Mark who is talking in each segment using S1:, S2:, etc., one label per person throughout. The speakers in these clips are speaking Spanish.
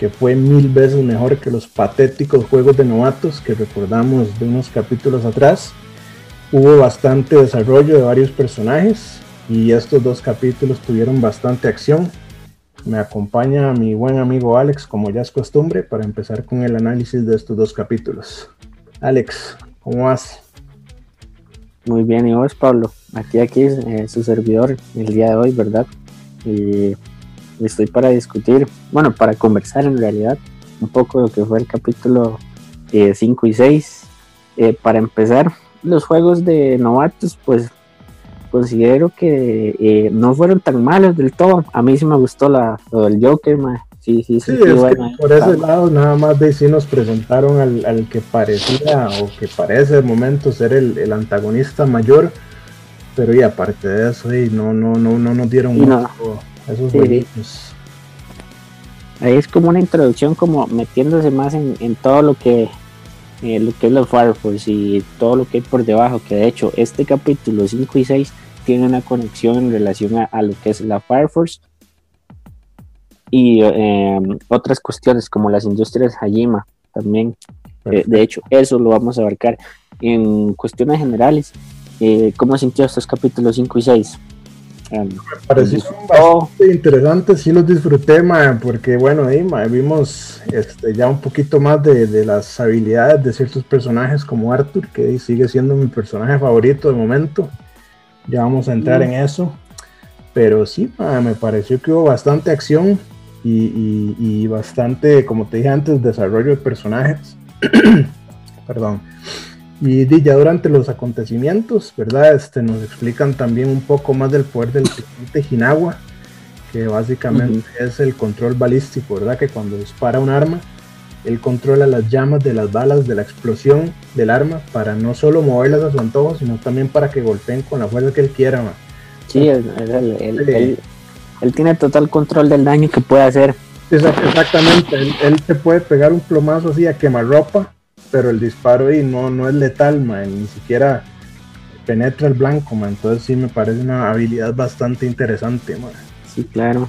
S1: que fue mil veces mejor que los patéticos juegos de novatos que recordamos de unos capítulos atrás. Hubo bastante desarrollo de varios personajes y estos dos capítulos tuvieron bastante acción. Me acompaña mi buen amigo Alex, como ya es costumbre, para empezar con el análisis de estos dos capítulos. Alex, ¿cómo vas?
S2: Muy bien, y vos, Pablo. Aquí, aquí, eh, su servidor el día de hoy, ¿verdad? Y estoy para discutir, bueno, para conversar en realidad un poco de lo que fue el capítulo 5 eh, y 6. Eh, para empezar, los juegos de novatos, pues considero que eh, no fueron tan malos del todo. A mí sí me gustó la, lo del Joker, Sí, sí,
S1: sí, por ese lado nada más de sí nos presentaron al, que parecía o que parece de momento ser el, antagonista mayor, pero y aparte de eso, y no, no, no, no nos dieron esos
S2: Ahí es como una introducción, como metiéndose más en, todo lo que, eh, lo que es los Fire Force y todo lo que hay por debajo. Que de hecho, este capítulo 5 y 6 tiene una conexión en relación a, lo que es la Fire Force y em, otras cuestiones como las industrias Hajima también. Eh, de hecho, eso lo vamos a abarcar. En cuestiones generales, eh, ¿cómo sintió estos capítulos 5 y 6?
S1: Me parecieron bastante interesantes, sí los disfruté, porque bueno, ahí vimos este, ya un poquito más de, las habilidades de ciertos personajes como Arthur, que sigue siendo mi personaje favorito de momento. Ya vamos a entrar en eso. Pero sí, me pareció que hubo bastante acción y, y bastante, como te dije antes, desarrollo de personajes. Perdón. Y ya durante los acontecimientos, ¿verdad? Este, nos explican también un poco más del poder del de Hinagua, que básicamente es el control balístico, ¿verdad? Que cuando dispara un arma, él controla las llamas de las balas de la explosión del arma para no solo moverlas a su antojo, sino también para que golpeen con la fuerza que él quiera. Man.
S2: Sí, él, tiene total control del daño que puede hacer.
S1: Exactamente, él, él te puede pegar un plomazo así a quemarropa pero el disparo ahí no, no es letal, ni siquiera penetra el blanco, entonces sí me parece una habilidad bastante interesante.
S2: Sí, claro.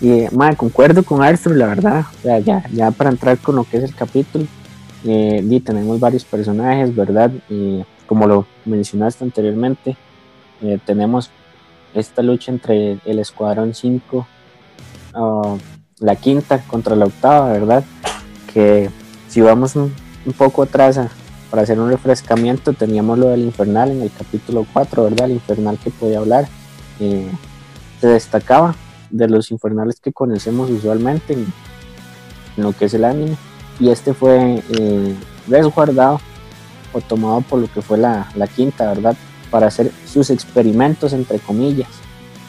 S2: Y, concuerdo con Arthur, la verdad, ya, ya para entrar con lo que es el capítulo, eh, tenemos varios personajes, ¿verdad? Y como lo mencionaste anteriormente, eh, tenemos esta lucha entre el Escuadrón 5, ah, la quinta contra la octava, ¿verdad? Que si vamos un, poco atrás para hacer un refrescamiento, teníamos lo del infernal en el capítulo 4, ¿verdad? El infernal que podía hablar. Eh, se destacaba de los infernales que conocemos usualmente en, lo que es el anime. Y este fue eh, resguardado o tomado por lo que fue la, quinta, ¿verdad? Para hacer sus experimentos, entre comillas.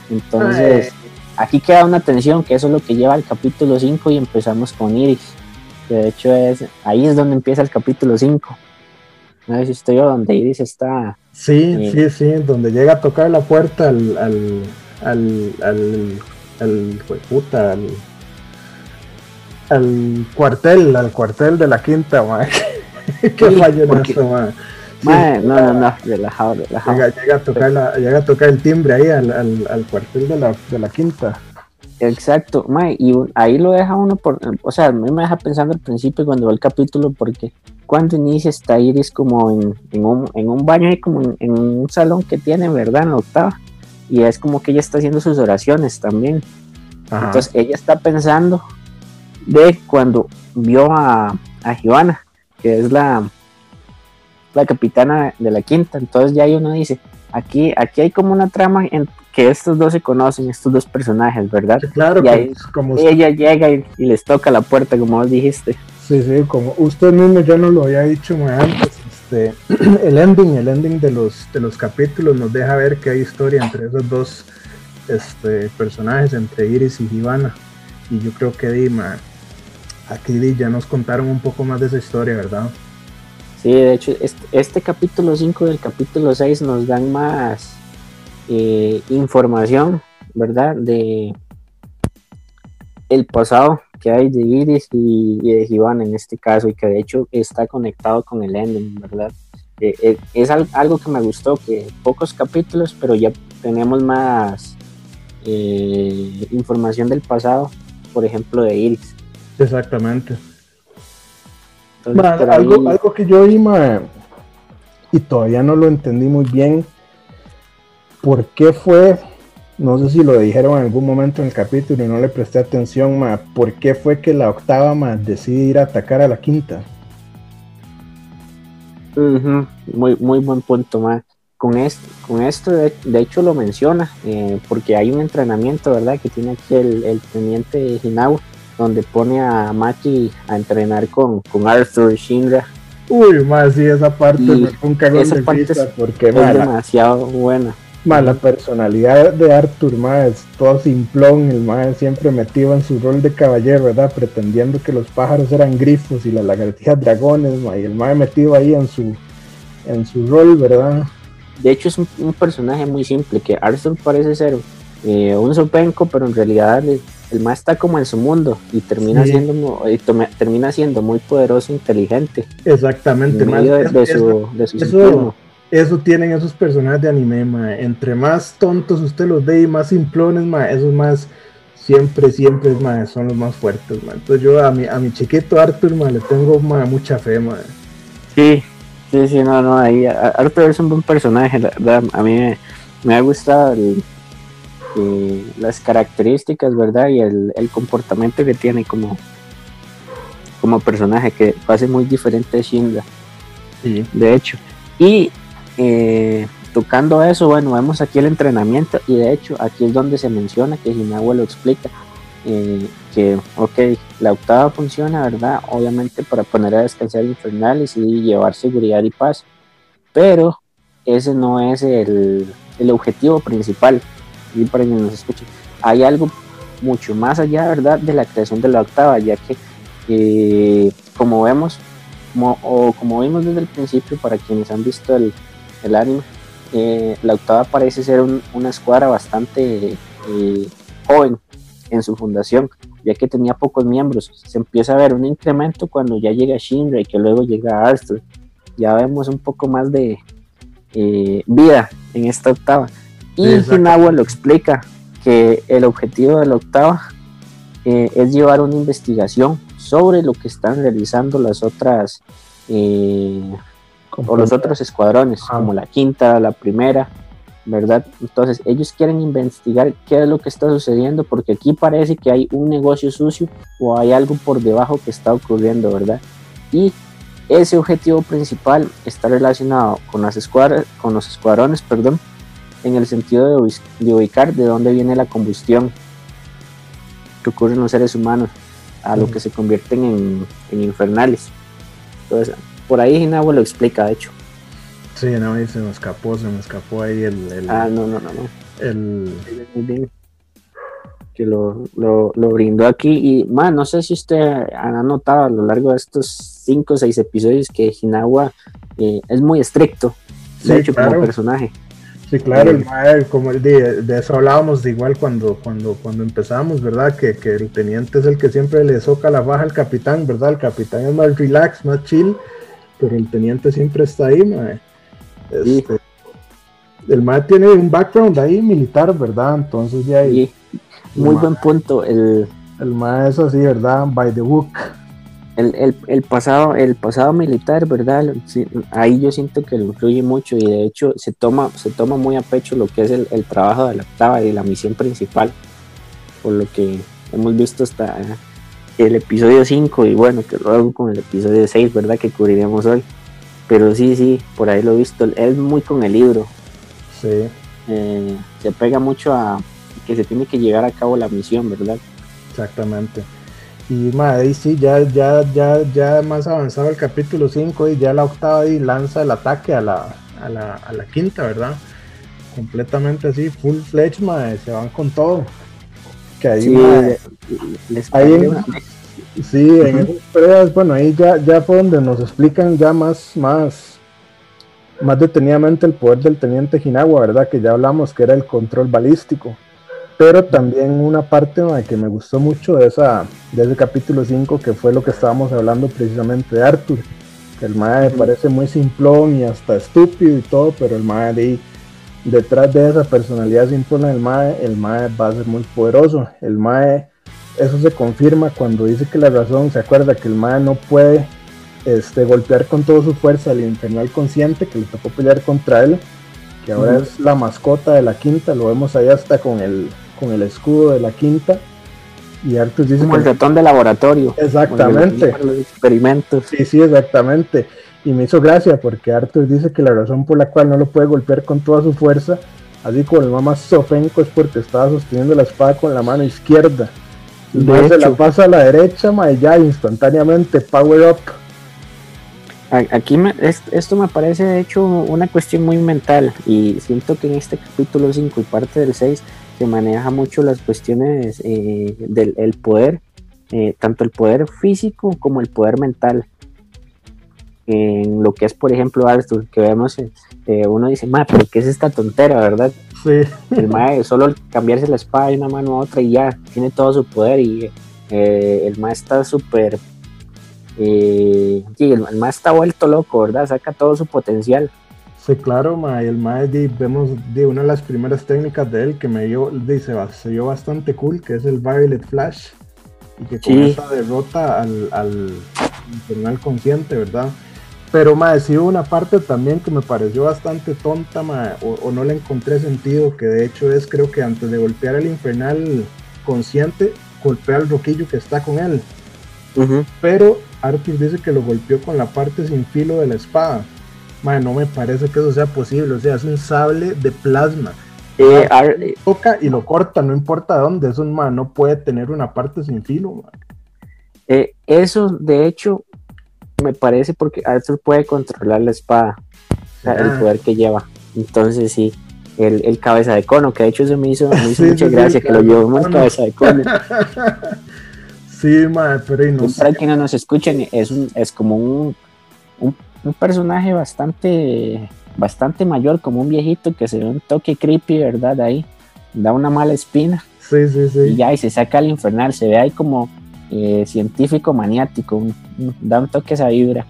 S2: Entonces, aquí queda una tensión, que eso es lo que lleva al capítulo 5 y empezamos con Iris de hecho es ahí es donde empieza el capítulo 5. No sé si estoy yo donde Iris está.
S1: Sí, eh, sí, sí, donde llega a tocar la puerta al, al, al, al, al, puta, al, al cuartel, al cuartel de la quinta, man. Qué fallo
S2: no, no, no, relajado, relajado.
S1: Llega, llega, a tocar la, llega a tocar el timbre ahí al, al, al cuartel de la, de la quinta.
S2: Exacto, y ahí lo deja uno por, o sea, a mí me deja pensando al principio cuando va el capítulo, porque cuando inicia está Iris como en, en, un, en un, baño y como en, un salón que tiene, ¿verdad? En la octava, y es como que ella está haciendo sus oraciones también. Entonces ella está pensando de cuando vio a, a Giovanna, que es la, la capitana de la quinta, entonces ya ahí uno dice, aquí, aquí hay como una trama en, que estos dos se conocen, estos dos personajes, ¿verdad?
S1: claro,
S2: y ahí, como ella llega y, les toca la puerta, como vos dijiste.
S1: Sí, sí, como usted mismo ya nos lo había dicho antes, este, el ending, el ending de los, de los capítulos nos deja ver que hay historia entre esos dos este, personajes, entre Iris y Ivana. Y yo creo que Dima, aquí ya nos contaron un poco más de esa historia, ¿verdad?
S2: Sí, de hecho, este, capítulo 5 y el capítulo 6 nos dan más eh, información, ¿verdad? De el pasado que hay de Iris y, de Iván en este caso, y que de hecho está conectado con el ending, ¿verdad? Eh, eh, es algo que me gustó, que pocos capítulos, pero ya tenemos más información del pasado, por ejemplo, de Iris.
S1: Exactamente. Algo, algo que yo vi, y todavía no lo entendí muy bien, ¿por qué fue? No sé si lo dijeron en algún momento en el capítulo y no le presté atención, ma, ¿por qué fue que la octava ma, decide ir a atacar a la quinta?
S2: muy, muy buen punto, ma. Con, esto, con esto, de, hecho, lo menciona, eh, porque hay un entrenamiento, ¿verdad?, que tiene aquí el, teniente Hinau, donde pone a Maki a entrenar con, con Arthur y Shinra.
S1: Uy, más sí, esa parte fue un cagón
S2: de parte porque es demasiado buena
S1: la personalidad de Arthur, ma, es todo simplón, el ma siempre metido en su rol de caballero, ¿verdad? Pretendiendo que los pájaros eran grifos y las lagartijas dragones, ma, y el ma metido ahí en su, en su rol, ¿verdad?
S2: De hecho es un, personaje muy simple, que Arthur parece ser eh, un sopenco, pero en realidad el, ma está como en su mundo y termina siendo termina siendo muy poderoso e inteligente.
S1: Exactamente,
S2: en medio de, su, de
S1: su eso tienen esos personajes de anime, Entre más tontos usted los ve y más simplones, ma, esos más siempre, siempre ma, son los más fuertes, ma. Entonces yo a mi, a mi chiquito Arthur, ma, le tengo mucha fe, ma.
S2: Sí, sí, sí, no, no, ahí Arthur es un buen personaje, verdad. A mí me, ha gustado eh, las características, ¿verdad? Y el, comportamiento que tiene como, como personaje, que hace muy diferente de Shinra. Sí. De hecho. Y eh, tocando eso, bueno, vemos aquí el entrenamiento y de hecho aquí es donde se menciona que Hinagua lo explica, eh, que, ok, la octava funciona, ¿verdad? Obviamente para poner a descansar infernales y llevar seguridad y paz, pero ese no es el, el objetivo principal, y para quienes nos escuchen, hay algo mucho más allá, ¿verdad?, de la creación de la octava, ya que, eh, como vemos, o como vimos desde el principio, para quienes han visto el, el anime, eh, la octava parece ser una escuadra bastante eh, joven en su fundación, ya que tenía pocos miembros. Se empieza a ver un incremento cuando ya llega Shinra y que luego llega Arthur. Ya vemos un poco más de vida en esta octava. Y Hinawa lo explica que el objetivo de la octava es llevar una investigación sobre lo que están realizando las otras o los otros escuadrones, como la quinta, la primera, ¿verdad? Entonces ellos quieren investigar qué es lo que está sucediendo porque aquí parece que hay un negocio sucio o hay algo por debajo que está ocurriendo, ¿verdad? Y ese objetivo principal está relacionado con las escuadras, con los escuadrones, perdón, en el sentido de, ubicar de dónde viene la combustión que ocurre en los seres humanos a lo que se convierten en, en infernales. Entonces, por ahí Hinabo lo explica, de hecho.
S1: Sí, no, y se me escapó, se me escapó ahí el.
S2: ah, no, no, no, no.
S1: El.
S2: Que lo, lo, lo, brindó aquí. Y, más, no sé si usted ha notado a lo largo de estos cinco o seis episodios que Hinawa eh, es muy estricto, de hecho, como personaje.
S1: Sí, claro, el como de, de, eso hablábamos de igual cuando, cuando, cuando empezamos, ¿verdad? Que, que, el teniente es el que siempre le soca la baja al capitán, ¿verdad? El capitán es más relax, más chill, pero el teniente siempre está ahí, mae. Este, el mae tiene un background ahí militar, ¿verdad? Entonces ya ahí.
S2: Muy buen punto. El,
S1: el mae es así, ¿verdad? By the book.
S2: El, el, pasado el pasado militar verdad ahí yo siento que lo influye mucho y de hecho se toma se toma muy a pecho lo que es el, el trabajo de la octava y la misión principal por lo que hemos visto hasta el episodio 5 y bueno, que luego con el episodio 6, ¿verdad? Que cubriremos hoy. Pero sí, sí, por ahí lo he visto. Es muy con el libro.
S1: Sí.
S2: Eh, se pega mucho a que se tiene que llegar a cabo la misión, ¿verdad?
S1: Exactamente. Y madre, sí, ya, ya, ya, ya más avanzado el capítulo 5 y ya la octava y lanza el ataque a la, a la, a la quinta, ¿verdad? Completamente así, full fledged, madre, se van con todo
S2: ahí,
S1: Sí, en esas peleas, bueno, ahí ya, ya fue donde nos explican ya más, más, más detenidamente el poder del teniente Jinagua, ¿verdad? Que ya hablamos que era el control balístico. Pero también una parte que me gustó mucho de, esa, de ese capítulo 5, que fue lo que estábamos hablando precisamente de Arthur. Que el Mae parece muy simplón y hasta estúpido y todo, pero el Mae de, detrás de esa personalidad simplona del Mae, el Mae va a ser muy poderoso. El Mae eso se confirma cuando dice que la razón se acuerda que el Mae no puede este, golpear con toda su fuerza al infernal consciente que le tocó pelear contra él, que ahora es la mascota de la quinta, lo vemos ahí hasta con el, con el escudo de la quinta. Y Arthur dice
S2: Como el ratón de laboratorio.
S1: Exactamente.
S2: Los experimentos.
S1: Sí, sí, exactamente. Y me hizo gracia porque Arthur dice que la razón por la cual no lo puede golpear con toda su fuerza, así como el mamá sofénico, es porque estaba sosteniendo la espada con la mano izquierda se la pasa a la derecha, ma, ya instantáneamente, power up.
S2: Aquí esto me parece de hecho una cuestión muy mental y siento que en este capítulo 5 y parte del 6 se maneja mucho las cuestiones eh, del poder, eh, tanto el poder físico como el poder mental. En lo que es, por ejemplo, Arthur, que vemos, eh, uno dice, ma, pero ¿qué es esta tontera, verdad? El mae solo cambiarse la espada de una mano a otra y ya, tiene todo su poder y el mae está súper... Eh, el, mae está vuelto loco, ¿verdad? Saca todo su potencial.
S1: Sí, claro, mae, el mae vemos de una de las primeras técnicas de él que me dio, dice, se vio bastante cool, que es el Violet Flash, y que con esa derrota al, al infernal consciente, ¿verdad? Pero, mae, sí hubo una parte también que me pareció bastante tonta, o, no le encontré sentido, que de hecho es, creo que antes de golpear al infernal consciente, golpea al roquillo que está con él. Pero Arthur dice que lo golpeó con la parte sin filo de la espada. Mae, no me parece que eso sea posible, o sea, es un sable de plasma. Eh, toca y lo corta, no importa dónde, eso mae, no puede tener una parte sin filo.
S2: Eh, eso, de hecho, me parece porque Arthur puede controlar la espada, el ah. poder que lleva. Entonces sí, el, cabeza de cono, que de hecho eso me hizo, me hizo mucha gracia que lo llevó cabeza de cono.
S1: sí, madre, pero no
S2: Para que no nos escuchen, es, un, es como un, un, personaje bastante, bastante mayor, como un viejito que se ve un toque creepy, ¿verdad? Ahí, da una mala espina.
S1: Sí, sí, sí.
S2: Y ya, y se saca al infernal, se ve ahí como eh, científico maniático, da un toque esa vibra.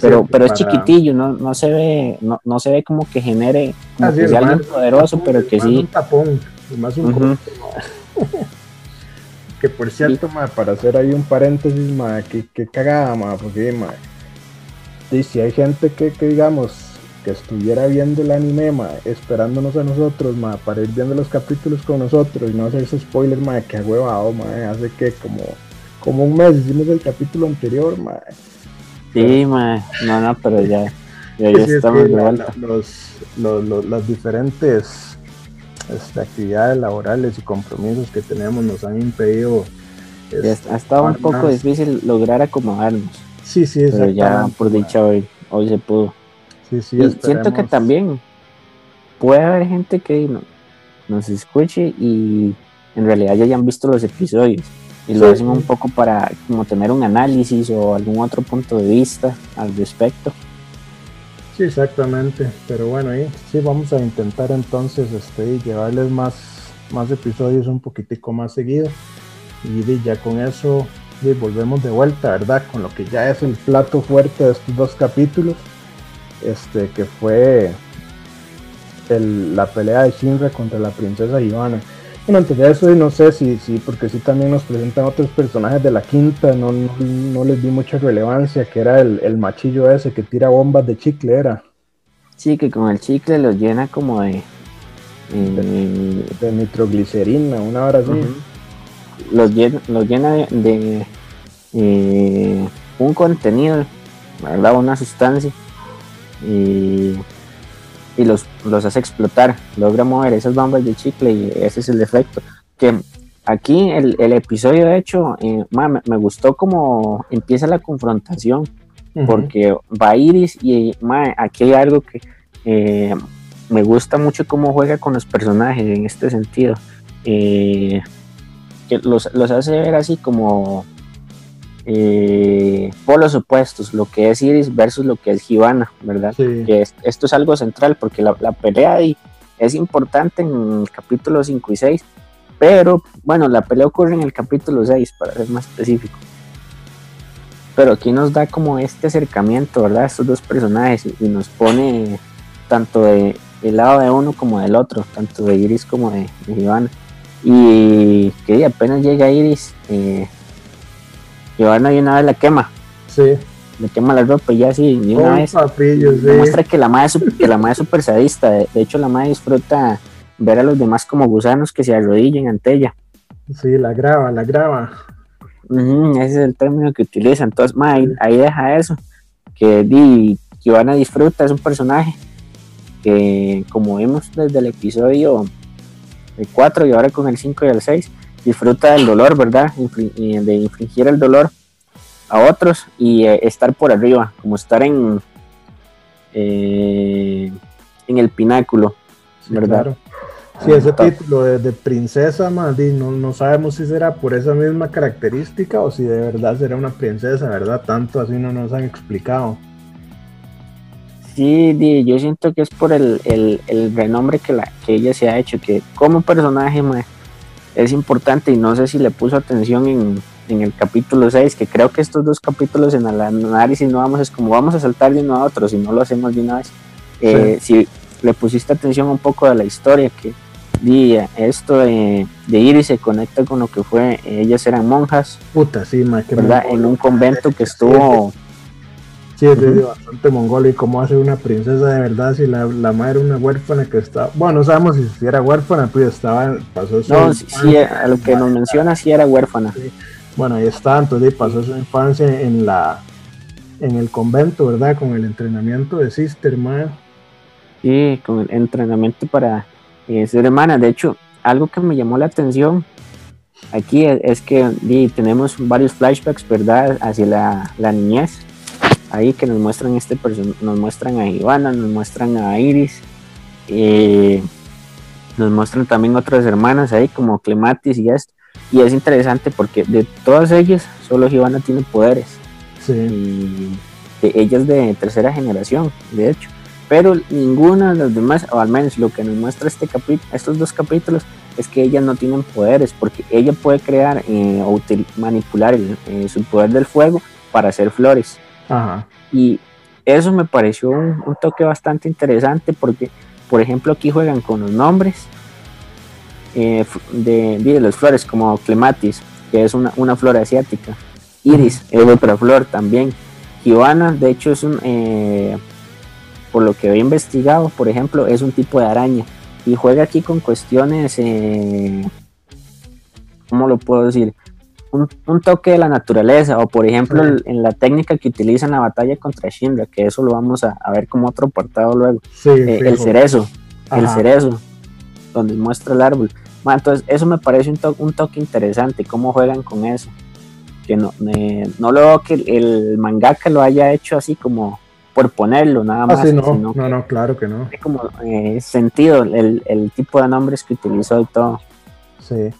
S2: pero, pero es chiquitillo, no, no se ve, no, no, se ve como que genere como que sea alguien poderoso, pero que sí.
S1: Un tapón, más un que por cierto, para hacer ahí un paréntesis, que, que cagada, porque si hay gente que, que digamos que estuviera viendo el anime, esperándonos a nosotros, ma, para ir viendo los capítulos con nosotros y no hacerse spoiler, ma, que huevado, ma, hace que como, como un mes hicimos el capítulo anterior, ma.
S2: Sí, ma, no, no, pero ya, ya, estamos de vuelta.
S1: los, las diferentes este, actividades laborales y compromisos que tenemos nos han impedido.
S2: ha estado un poco difícil lograr acomodarnos.
S1: Sí, sí,
S2: Pero ya por dicha hoy, hoy se pudo y siento que también puede haber gente que nos escuche y en realidad ya hayan visto los episodios y lo hacen un poco para como tener un análisis o algún otro punto de vista al respecto.
S1: Sí, exactamente. Pero bueno, sí vamos a intentar entonces este, llevarles más, más episodios un poquitico más seguido. Y ya con eso volvemos de vuelta, ¿verdad? Con lo que ya es el plato fuerte de estos dos capítulos este, que fue la pelea de Shinra contra la princesa Ivana. Bueno, antes de eso, no sé si, sí, porque sí también nos presentan otros personajes de la quinta, no, no, les di mucha relevancia, que era el, machillo ese que tira bombas de chicle, era.
S2: Sí, que con el chicle los llena como de...
S1: de, nitroglicerina, una hora así.
S2: Los, llena, los llena de, eh, un contenido, ¿verdad? Una sustancia y, los, los hace explotar, logra mover esas bombas de chicle y ese es el efecto. Que aquí el, episodio de hecho eh, me, gustó como empieza la confrontación, porque va Iris y aquí hay algo que eh, me gusta mucho cómo juega con los personajes en este sentido. Eh, que los, los, hace ver así como eh, polos opuestos, lo que es Iris versus lo que es Givana, ¿verdad? Que esto es algo central porque la, pelea ahí es importante en el capítulo 5 y 6, pero bueno, la pelea ocurre en el capítulo 6 para ser más específico. Pero aquí nos da como este acercamiento, ¿verdad? Estos dos personajes y, nos pone tanto de, del lado de uno como del otro, tanto de Iris como de, de Y que apenas llega Iris, eh, Giovanna y una vez la quema.
S1: Sí.
S2: Le quema la ropa y ya así,
S1: y una vez.
S2: Demuestra que la madre es, que la madre es súper sadista. De, hecho, la madre disfruta ver a los demás como gusanos que se arrodillen ante ella.
S1: Sí, la graba, la graba.
S2: ese es el término que utiliza. Entonces, ahí, deja eso. Que di, Giovanna disfruta, es un personaje que, como vimos desde el episodio 4 y ahora con el 5 y el 6, disfruta del dolor, ¿verdad? de infligir el dolor a otros y eh, estar por arriba, como estar en, eh, en el pináculo, ¿verdad?
S1: Sí, ese título de, princesa, más no, no, sabemos si será por esa misma característica o si de verdad será una princesa, ¿verdad? Tanto así no nos han explicado.
S2: Sí, yo siento que es por el, renombre que, la, que ella se ha hecho, que como personaje, es importante y no sé si le puso atención en, el capítulo 6, que creo que estos dos capítulos en el análisis no vamos, es como vamos a saltar de uno a otro, si no lo hacemos de una vez. Eh, si le pusiste atención un poco de la historia, que di, esto de, Iris se conecta con lo que fue, ellas eran monjas.
S1: Puta, sí,
S2: ¿verdad? En un convento que estuvo
S1: Sí, es bastante mongol y cómo hace una princesa de verdad si la, la madre era una huérfana que estaba, bueno, no sabemos si, era huérfana, pues estaba, pasó
S2: su No, sí, a lo que nos menciona sí era huérfana.
S1: Bueno, ahí está, entonces pasó su infancia en la en el convento, ¿verdad? Con el entrenamiento de Sister, madre.
S2: Sí, con el entrenamiento para eh, ser hermana. De hecho, algo que me llamó la atención aquí es, que tenemos varios flashbacks, ¿verdad? Hacia la, la niñez ahí que nos muestran este nos muestran a Ivana, nos muestran a Iris, eh, nos muestran también otras hermanas ahí como Clematis y esto. Y es interesante porque de todas ellas, solo Ivana tiene poderes.
S1: Sí.
S2: Y de ellas de tercera generación, de hecho. Pero ninguna de las demás, o al menos lo que nos muestra este estos dos capítulos, es que ellas no tienen poderes, porque ella puede crear eh, o manipular eh, su poder del fuego para hacer flores. Y eso me pareció un, toque bastante interesante porque, por ejemplo, aquí juegan con los nombres eh, de, de las flores, como Clematis, que es una, flor asiática. Iris es otra flor también. Giovanna, de hecho, es un, eh, por lo que he investigado, por ejemplo, es un tipo de araña. Y juega aquí con cuestiones, eh, ¿cómo lo puedo decir? Un, toque de la naturaleza, o por ejemplo en la técnica que utiliza en la batalla contra Shinra, que eso lo vamos a, ver como otro apartado luego. Eh, el cerezo, el cerezo, donde muestra el árbol. entonces, eso me parece un, un, toque interesante, cómo juegan con eso. Que no, no lo veo que el, mangaka lo haya hecho así como por ponerlo, nada ah, más.
S1: no, no, no, claro que no.
S2: Es como eh, sentido el, el tipo de nombres que utilizó y todo.
S1: Sí.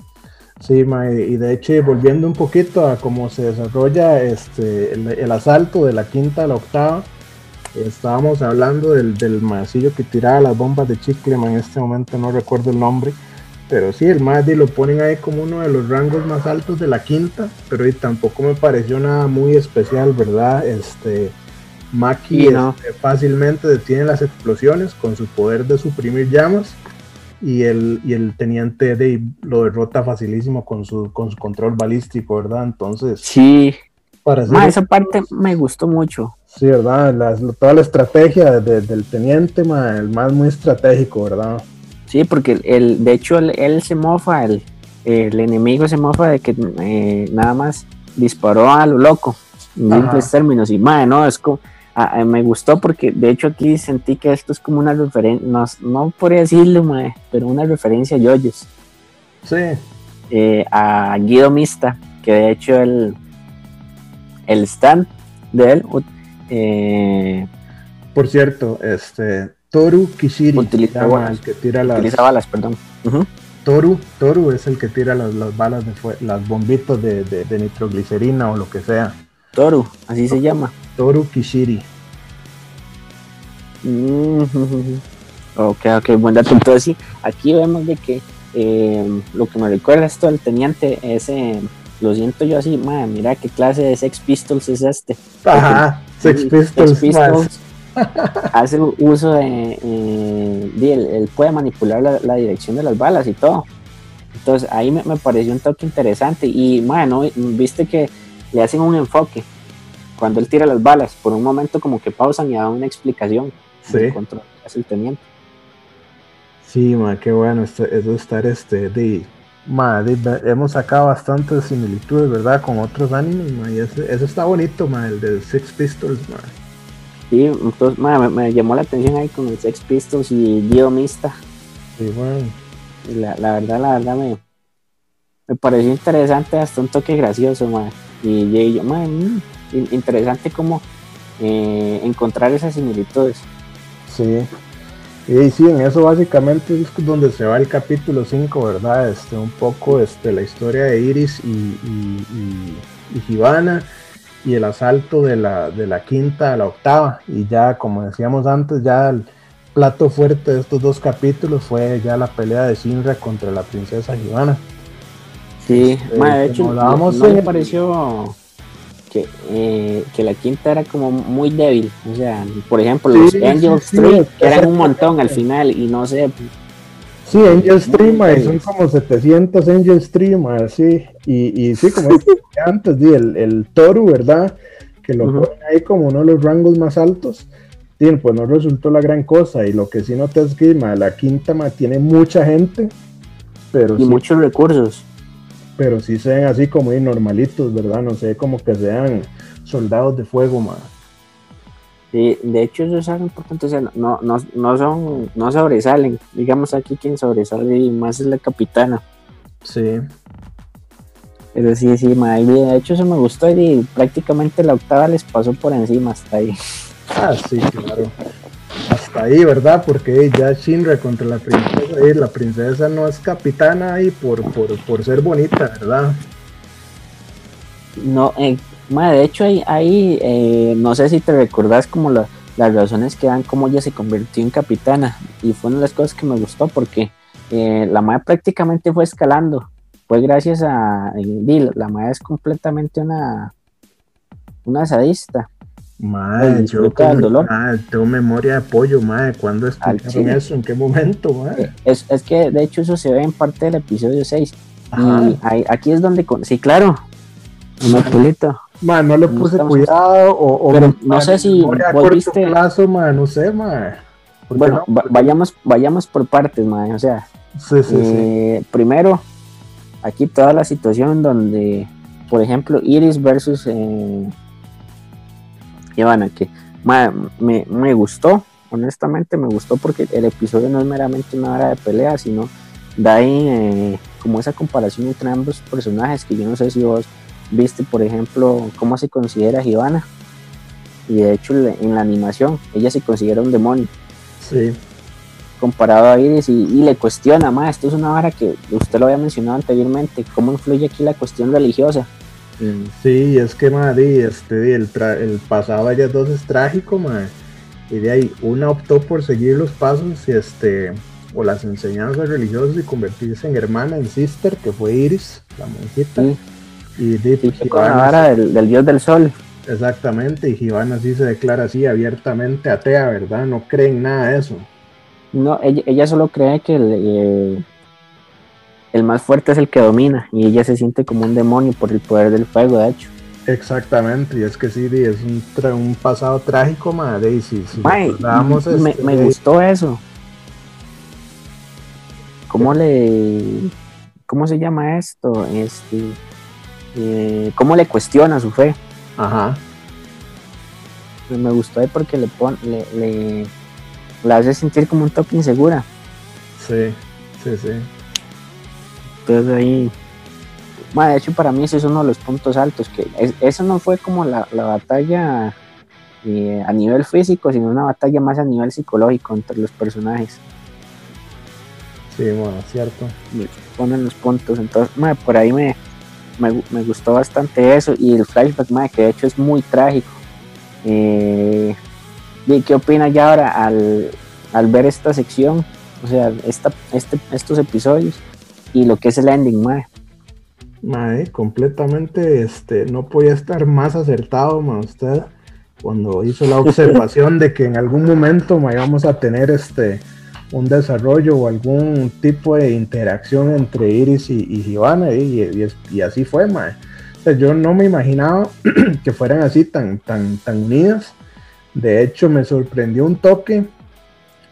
S1: Sí, y de hecho, volviendo un poquito a cómo se desarrolla este, el, asalto de la quinta a la octava, estábamos hablando del, del maecillo que tiraba las bombas de chicle, en este momento no recuerdo el nombre, pero sí, el Maddy lo ponen ahí como uno de los rangos más altos de la quinta, pero tampoco me pareció nada muy especial, ¿verdad? Este, Maki este, fácilmente detiene las explosiones con su poder de suprimir llamas y el, y el teniente de lo derrota facilísimo con su, con su control balístico, ¿verdad? Entonces.
S2: Sí. Para esa parte me gustó mucho.
S1: Sí, ¿verdad? toda la estrategia del teniente, el más muy estratégico, ¿verdad?
S2: Sí, porque el, de hecho él, se mofa, el, el, enemigo se mofa de que eh, nada más disparó a lo loco, en simples términos, y madre, no, es como me gustó porque de hecho aquí sentí que esto es como una referencia, no, no podría decirlo, pero una referencia a Yoyos.
S1: Sí.
S2: Eh, a Guido Mista, que de hecho el, el stand de él. Eh,
S1: Por cierto, este Toru Kishiri,
S2: utilizaba,
S1: que tira las,
S2: utiliza balas, perdón.
S1: Toru, Toru es el que tira las, balas de las bombitos de, de, nitroglicerina o lo que sea.
S2: Toru, así se llama.
S1: Toru Kishiri.
S2: Mm, ok, ok, buen dato. Entonces sí, aquí vemos de que eh, lo que me recuerda esto del teniente es, lo siento yo así, madre, mira qué clase de Sex Pistols es este.
S1: Ajá, Sex Pistols.
S2: hace uso de, eh, él, puede manipular la, dirección de las balas y todo. Entonces ahí me, pareció un toque interesante y bueno, viste que le hacen un enfoque cuando él tira las balas, por un momento como que pausan y dan una explicación
S1: sí. control
S2: hace el teniente.
S1: Sí, ma, qué bueno eso estar este de, hemos sacado bastantes similitudes, ¿verdad? Con otros animes, y eso, está bonito, ma, el de Six Pistols, ma.
S2: Sí, entonces, me, llamó la atención ahí con el Sex Pistols y Dio Mista.
S1: Sí, bueno.
S2: La, la, verdad, la verdad me, me pareció interesante, hasta un toque gracioso, man. Y, yo, man, mm, interesante como eh, encontrar esas similitudes.
S1: Sí. Y sí, en eso básicamente es donde se va el capítulo 5, ¿verdad? Este, un poco este, la historia de Iris y, y, y, y el asalto de la, de la quinta a la octava. Y ya, como decíamos antes, ya el plato fuerte de estos dos capítulos fue ya la pelea de Sinra contra la princesa Gibana.
S2: Sí, este, de hecho, no, me pareció que, eh, que, la quinta era como muy débil. O sea, por ejemplo, los Angels que eran un montón al final y no sé,
S1: Sí, Angel Stream, son como 700 Angel Stream, sí. Y, y sí, como antes, di, el, el Toru, ¿verdad? Que lo ponen ahí como uno de los rangos más altos. Sí, pues no resultó la gran cosa. Y lo que sí noté es que la quinta ma, tiene mucha gente. Pero
S2: y muchos recursos.
S1: Pero sí se ven así como normalitos, ¿verdad? No sé, como que sean soldados de fuego, más
S2: de hecho eso es algo importante, o sea, no, no, no son, no sobresalen, digamos aquí quien sobresale más es la capitana.
S1: Sí.
S2: Pero sí, sí, de hecho eso me gustó y prácticamente la octava les pasó por encima hasta ahí.
S1: Ah, sí, claro. Ahí, ¿verdad? Porque ya Shinra contra la princesa, la princesa no es capitana ahí por, por, por ser bonita, ¿verdad?
S2: No, eh, de hecho, ahí, eh, no sé si te recordás como las razones que dan cómo ella se convirtió en capitana. Y fue una de las cosas que me gustó porque eh, la madre prácticamente fue escalando. Fue gracias a Bill. La madre es completamente una, una sadista.
S1: Madre, yo tengo memoria de apoyo, madre. ¿Cuándo explicaron eso? ¿En qué momento, madre?
S2: Es, es, que de hecho eso se ve en parte del episodio 6. Y aquí es donde. Sí, claro. Un
S1: Man, no le puse cuidado o,
S2: pero no sé si
S1: volviste plazo, man, no sé, man.
S2: Bueno, vayamos vayamos por partes, man, o sea,
S1: sí, sí,
S2: eh, primero aquí toda la situación donde por ejemplo Iris versus eh, Ivana que me, me gustó honestamente me gustó porque el episodio no es meramente una hora de pelea sino da ahí eh, como esa comparación entre ambos personajes que yo no sé si vos viste, por ejemplo, cómo se considera Givana. Y de hecho, en la animación, ella se considera un demonio.
S1: Sí.
S2: Comparado a Iris y, le cuestiona, más esto es una vara que usted lo había mencionado anteriormente, cómo influye aquí la cuestión religiosa.
S1: Sí, es que, madre, este, el, el pasado de ellas dos es trágico, madre. Y de ahí, una optó por seguir los pasos y este, o las enseñanzas religiosas y convertirse en hermana, en sister, que fue Iris, la monjita.
S2: Y de, del, dios del sol.
S1: Exactamente, y Gibana sí se declara así abiertamente atea, ¿verdad? No cree en nada de eso.
S2: No, ella, solo cree que el, eh, el más fuerte es el que domina, y ella se siente como un demonio por el poder del fuego, de hecho.
S1: Exactamente, y es que sí, es un, un pasado trágico, madre, y si,
S2: me, este, me, gustó eso. ¿Cómo le... ¿Cómo se llama esto? Este eh, cómo le cuestiona su fe.
S1: Ajá.
S2: Me gustó ahí porque le, pone le, le, la hace sentir como un toque insegura.
S1: Sí, sí, sí.
S2: Entonces ahí, bueno, de hecho para mí ese es uno de los puntos altos, que eso no fue como la, batalla eh, a nivel físico, sino una batalla más a nivel psicológico entre los personajes.
S1: Sí, bueno, cierto.
S2: ponen los puntos. Entonces, por ahí me, me, gustó bastante eso. Y el flashback, que de hecho es muy trágico. Eh, ¿Y qué opina ya ahora al, al, ver esta sección? O sea, esta, este, estos episodios y lo que es el ending, mae.
S1: Mae, completamente, este, no podía estar más acertado, mae, usted, cuando hizo la observación de que en algún momento mae, vamos a tener este un desarrollo o algún tipo de interacción entre Iris y, y y, y, así fue, mae. yo no me imaginaba que fueran así tan, tan, tan unidas. De hecho, me sorprendió un toque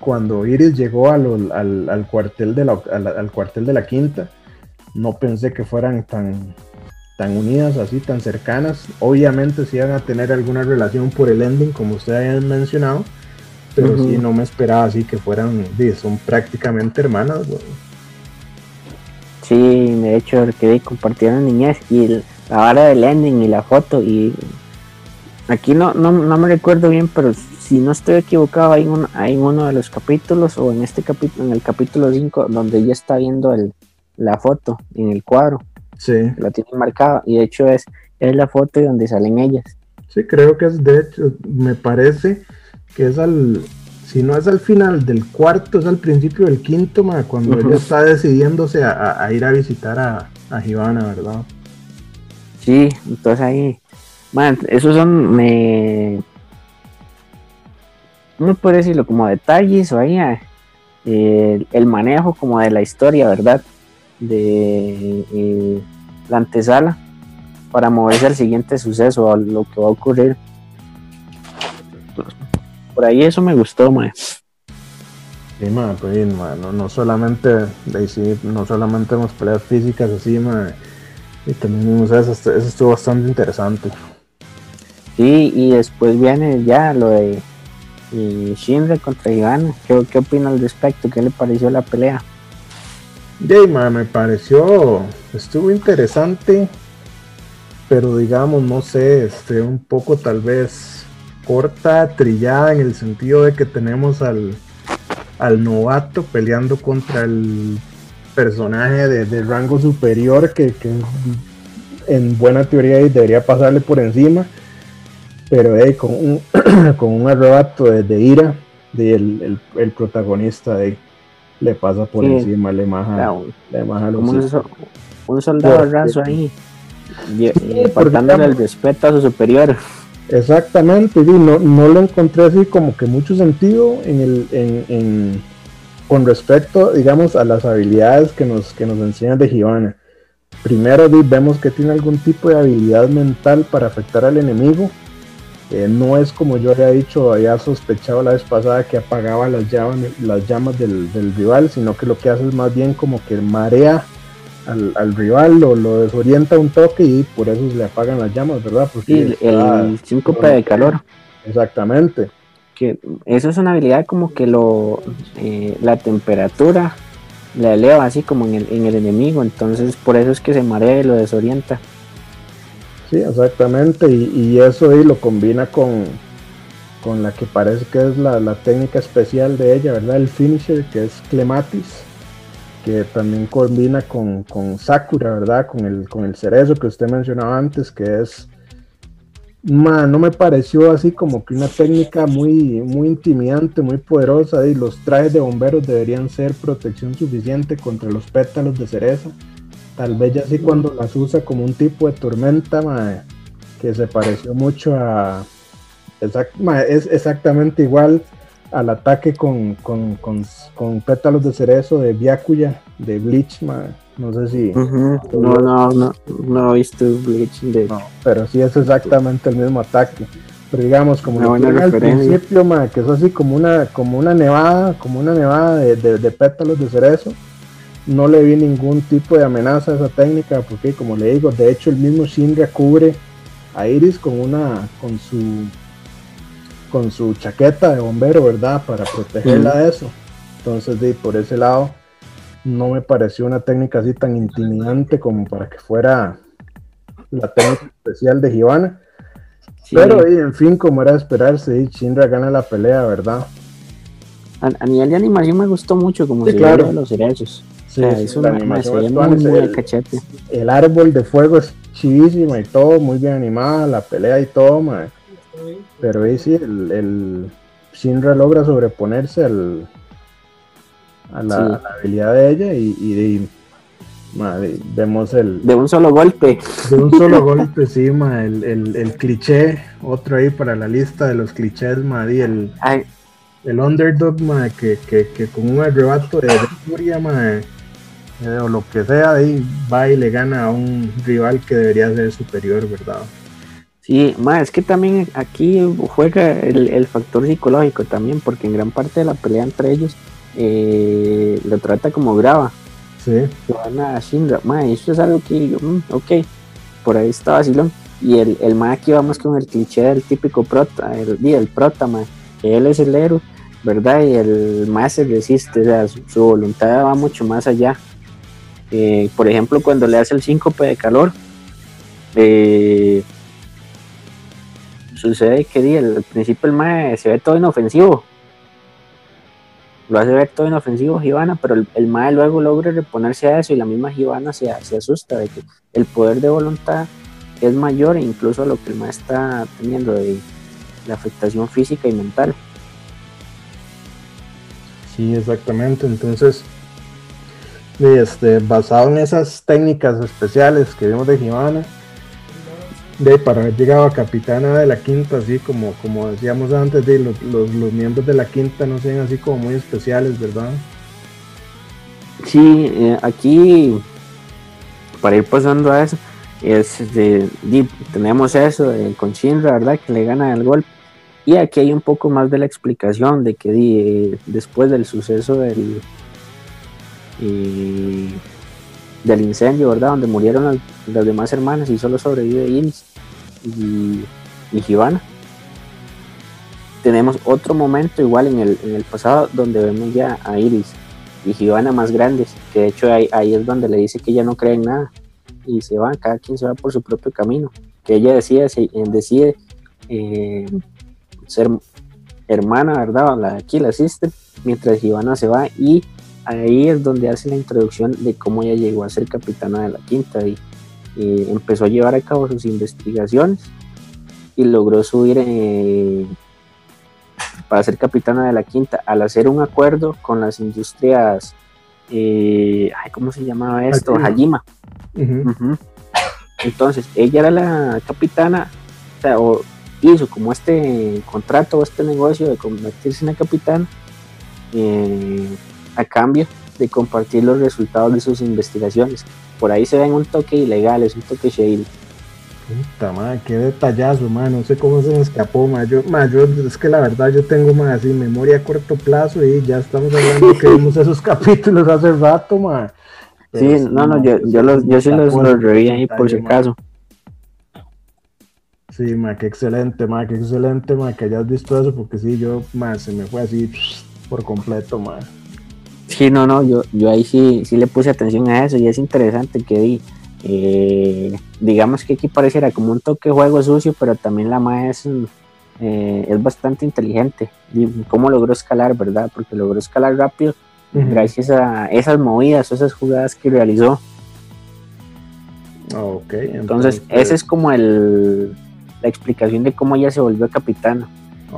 S1: cuando Iris llegó al, al, cuartel de la, al, cuartel de la quinta. No pensé que fueran tan, tan unidas, así, tan cercanas. Obviamente si iban a tener alguna relación por el ending, como ustedes habían mencionado pero sí no me esperaba así que fueran, son prácticamente hermanas.
S2: Sí, de hecho, que compartieron niñez y la vara del ending y la foto y aquí no, no, me recuerdo bien, pero si no estoy equivocado, hay, un, hay uno de los capítulos o en este capítulo, en el capítulo 5, donde ella está viendo el, la foto en el cuadro.
S1: Sí.
S2: La tiene marcada y de hecho es, es la foto donde salen ellas.
S1: Sí, creo que es de hecho, me parece que es al, si no es al final del cuarto, es al principio del quinto, cuando ella está decidiéndose a, ir a visitar a, a ¿verdad?
S2: Sí, entonces ahí, man, esos son, me, no puede decirlo como detalles o ahí, eh, el manejo como de la historia, ¿verdad? De eh, la antesala para moverse al siguiente suceso, a lo que va a ocurrir por ahí eso me gustó, mae.
S1: Sí, mae, pues, no, no, solamente, no solamente hemos peleas físicas así, mae, y también vimos eso, eso estuvo bastante interesante.
S2: Sí, y después viene ya lo de y Shinra contra Iván. ¿Qué, ¿Qué opina al respecto? ¿Qué le pareció la pelea?
S1: Sí, me pareció, estuvo interesante, pero digamos, no sé, este, un poco tal vez corta, trillada en el sentido de que tenemos al, al novato peleando contra el personaje de, rango superior que, en buena teoría debería pasarle por encima, pero con, un, con un arrebato de, ira de el, protagonista de, le pasa por encima, le maja, le maja
S2: un, soldado raso ahí, y, el respeto a su superior.
S1: Exactamente, no, no lo encontré así como que mucho sentido en el, en, con respecto, digamos, a las habilidades que nos, que nos enseñan de Giovanna. Primero vemos que tiene algún tipo de habilidad mental para afectar al enemigo. Eh, no es como yo había dicho, había sospechado la vez pasada que apagaba las llamas, las llamas del, del rival, sino que lo que hace es más bien como que marea al, rival, lo, lo, desorienta un toque y por eso se le apagan las llamas, ¿verdad?
S2: Porque el, síncope de calor.
S1: Exactamente.
S2: Que eso es una habilidad como que lo eh, la temperatura la eleva así como en el, en el enemigo, entonces por eso es que se marea y lo desorienta.
S1: Sí, exactamente, y, eso ahí lo combina con, con la que parece que es la, la técnica especial de ella, ¿verdad? El finisher, que es Clematis que también combina con, Sakura, ¿verdad? Con el, con el cerezo que usted mencionaba antes, que es... no me pareció así como que una técnica muy, muy intimidante, muy poderosa. Y los trajes de bomberos deberían ser protección suficiente contra los pétalos de cereza. Tal vez ya así cuando las usa como un tipo de tormenta, que se pareció mucho a... es exactamente igual al ataque con, con, con, con, pétalos de cerezo de Byakuya, de Bleach, no sé si...
S2: No, no, no, no he visto Bleach de... No,
S1: pero sí es exactamente el mismo ataque. Pero digamos, como lo al principio, que es así como una, como una nevada, como una nevada de, de, pétalos de cerezo, no le vi ningún tipo de amenaza a esa técnica, porque como le digo, de hecho el mismo Shinra cubre a Iris con una, con su con su chaqueta de bombero, ¿verdad? Para protegerla de eso. Entonces, de, por ese lado, no me pareció una técnica así tan intimidante como para que fuera la técnica especial de Giovanna. Pero, en fin, como era de esperarse, Shinra gana la pelea, ¿verdad?
S2: a, nivel de animación me gustó mucho como se claro. los cerezos. Sí, eso la animación
S1: muy, muy el, cachete. El árbol de fuego es chivísimo y todo, muy bien animada, la pelea y todo. Pero ahí sí, el, el Shinra logra sobreponerse al, a, la, habilidad de ella y, y vemos el...
S2: De un solo golpe.
S1: De un solo golpe, sí, el, el, el, cliché, otro ahí para la lista de los clichés, ma, y el, el underdog, ma, que, que, que, con un arrebato de furia, eh, o lo que sea, ahí va y le gana a un rival que debería ser superior, ¿verdad?
S2: Sí, ma, es que también aquí juega el, el factor psicológico también, porque en gran parte de la pelea entre ellos eh, lo trata como grava.
S1: Sí.
S2: Joana Shinra, ma, eso es algo que yo, mm, ok, por ahí está vacilón. Y el, el ma aquí vamos con el cliché del típico prota, el, el prota, ma, que él es el héroe, ¿verdad? Y el ma se resiste, o sea, su, voluntad va mucho más allá. Eh, por ejemplo, cuando le hace el síncope de calor, eh, sucede que al principio el ma se ve todo inofensivo, lo hace ver todo inofensivo Gibana, pero el, el MAE luego logra reponerse a eso y la misma Gibana se, asusta de que el poder de voluntad es mayor incluso a lo que el MAE está teniendo de la afectación física y mental.
S1: Sí, exactamente. Entonces, este, basado en esas técnicas especiales que vimos de Gibana, de para haber llegado a capitana de la quinta, así como, como decíamos antes, de los, los, miembros de la quinta no sean así como muy especiales, ¿verdad?
S2: Sí, eh, aquí para ir pasando a eso, es de, tenemos eso con Shinra, ¿verdad? Que le gana el golpe. Y aquí hay un poco más de la explicación de que eh, después del suceso del, del incendio, ¿verdad? Donde murieron las, demás hermanas y solo sobrevive Iris y, y Tenemos otro momento igual en el, en el pasado donde vemos ya a Iris y Gibana más grandes, que de hecho ahí, ahí, es donde le dice que ella no cree en nada y se va, cada quien se va por su propio camino, que ella decide, eh, decide eh, ser hermana, ¿verdad? La, aquí la asiste, mientras Gibana se va y ahí es donde hace la introducción de cómo ella llegó a ser capitana de la quinta y, empezó a llevar a cabo sus investigaciones y logró subir eh, para ser capitana de la quinta. Al hacer un acuerdo con las industrias eh, ¿cómo se llamaba esto? Hajima. Entonces ella era la capitana o, hizo como este contrato o este negocio de convertirse en la capitana eh, a cambio de compartir los resultados de sus investigaciones. Por ahí se ven un toque ilegal, es un toque shady.
S1: Puta madre, qué detallazo, man. No sé cómo se me escapó, man. Yo, es que la verdad yo tengo más así memoria a corto plazo y ya estamos hablando que vimos esos capítulos hace rato, man.
S2: sí, no, no, yo, yo, los, yo sí los, los reví ahí por si acaso.
S1: Sí, ma, qué excelente, ma, qué excelente, ma, que hayas visto eso, porque sí, yo, ma, se me fue así por completo, ma.
S2: Sí, no, no, yo, yo ahí sí, sí le puse atención a eso y es interesante que vi. Eh, digamos que aquí pareciera como un toque juego sucio, pero también la MAE es, eh, es bastante inteligente. Y cómo logró escalar, ¿verdad? Porque logró escalar rápido gracias a esas movidas, esas jugadas que realizó.
S1: Ok,
S2: entonces, esa es como el, la explicación de cómo ella se volvió capitana.